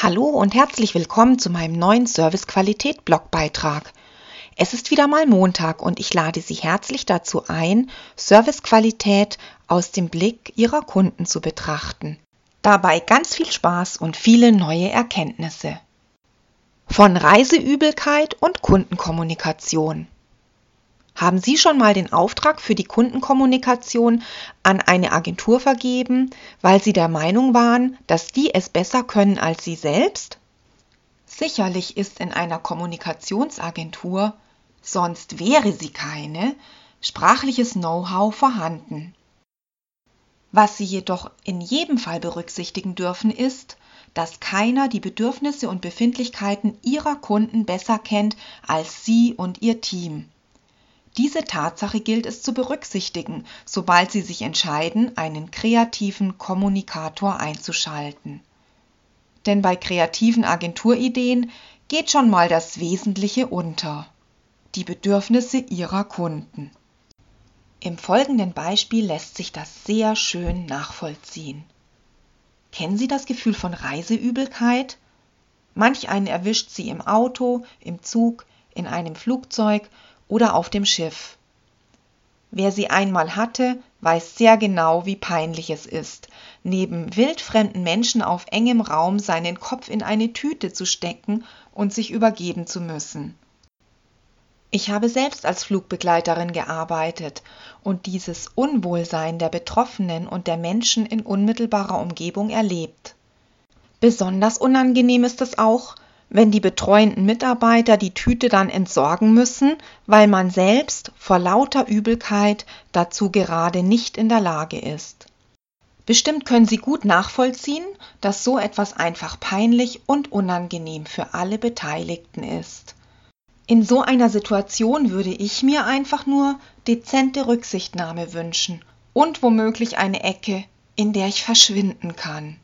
Hallo und herzlich willkommen zu meinem neuen Service-Qualität-Blogbeitrag. Es ist wieder mal Montag und ich lade Sie herzlich dazu ein, Servicequalität aus dem Blick Ihrer Kunden zu betrachten. Dabei ganz viel Spaß und viele neue Erkenntnisse. Von Reiseübelkeit und Kundenkommunikation. Haben Sie schon mal den Auftrag für die Kundenkommunikation an eine Agentur vergeben, weil Sie der Meinung waren, dass die es besser können als Sie selbst? Sicherlich ist in einer Kommunikationsagentur, sonst wäre sie keine, sprachliches Know-how vorhanden. Was Sie jedoch in jedem Fall berücksichtigen dürfen, ist, dass keiner die Bedürfnisse und Befindlichkeiten Ihrer Kunden besser kennt als Sie und Ihr Team. Diese Tatsache gilt es zu berücksichtigen, sobald Sie sich entscheiden, einen kreativen Kommunikator einzuschalten. Denn bei kreativen Agenturideen geht schon mal das Wesentliche unter. Die Bedürfnisse Ihrer Kunden. Im folgenden Beispiel lässt sich das sehr schön nachvollziehen. Kennen Sie das Gefühl von Reiseübelkeit? Manch einen erwischt sie im Auto, im Zug, in einem Flugzeug oder auf dem Schiff. Wer sie einmal hatte, weiß sehr genau, wie peinlich es ist, neben wildfremden Menschen auf engem Raum seinen Kopf in eine Tüte zu stecken und sich übergeben zu müssen. Ich habe selbst als Flugbegleiterin gearbeitet und dieses Unwohlsein der Betroffenen und der Menschen in unmittelbarer Umgebung erlebt. Besonders unangenehm ist es auch, wenn die betreuenden Mitarbeiter die Tüte dann entsorgen müssen, weil man selbst vor lauter Übelkeit dazu gerade nicht in der Lage ist. Bestimmt können Sie gut nachvollziehen, dass so etwas einfach peinlich und unangenehm für alle Beteiligten ist. In so einer Situation würde ich mir einfach nur dezente Rücksichtnahme wünschen und womöglich eine Ecke, in der ich verschwinden kann.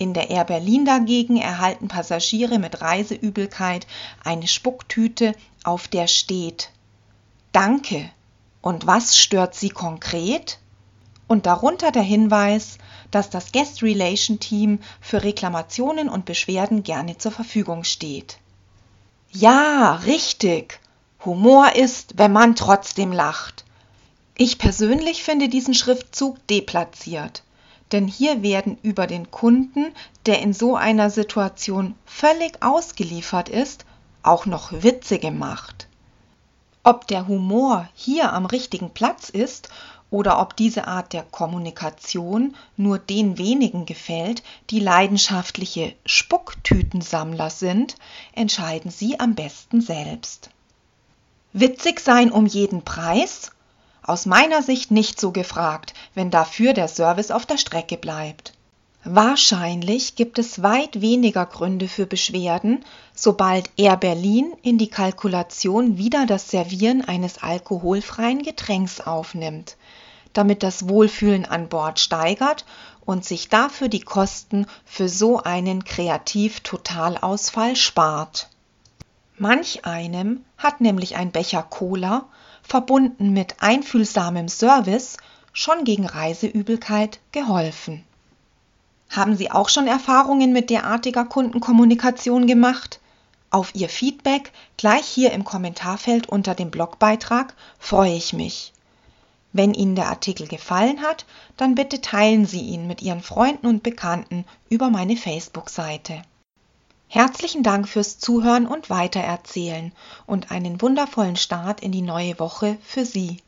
In der Air Berlin dagegen erhalten Passagiere mit Reiseübelkeit eine Spucktüte, auf der steht Danke. Und was stört Sie konkret? Und darunter der Hinweis, dass das Guest Relation Team für Reklamationen und Beschwerden gerne zur Verfügung steht. Ja, richtig. Humor ist, wenn man trotzdem lacht. Ich persönlich finde diesen Schriftzug deplatziert denn hier werden über den Kunden, der in so einer Situation völlig ausgeliefert ist, auch noch Witze gemacht. Ob der Humor hier am richtigen Platz ist oder ob diese Art der Kommunikation nur den wenigen gefällt, die leidenschaftliche Spucktütensammler sind, entscheiden Sie am besten selbst. Witzig sein um jeden Preis aus meiner Sicht nicht so gefragt, wenn dafür der Service auf der Strecke bleibt. Wahrscheinlich gibt es weit weniger Gründe für Beschwerden, sobald Air Berlin in die Kalkulation wieder das Servieren eines alkoholfreien Getränks aufnimmt, damit das Wohlfühlen an Bord steigert und sich dafür die Kosten für so einen Kreativ-Totalausfall spart. Manch einem hat nämlich ein Becher Cola verbunden mit einfühlsamem Service, schon gegen Reiseübelkeit geholfen. Haben Sie auch schon Erfahrungen mit derartiger Kundenkommunikation gemacht? Auf Ihr Feedback gleich hier im Kommentarfeld unter dem Blogbeitrag freue ich mich. Wenn Ihnen der Artikel gefallen hat, dann bitte teilen Sie ihn mit Ihren Freunden und Bekannten über meine Facebook-Seite. Herzlichen Dank fürs Zuhören und Weitererzählen und einen wundervollen Start in die neue Woche für Sie.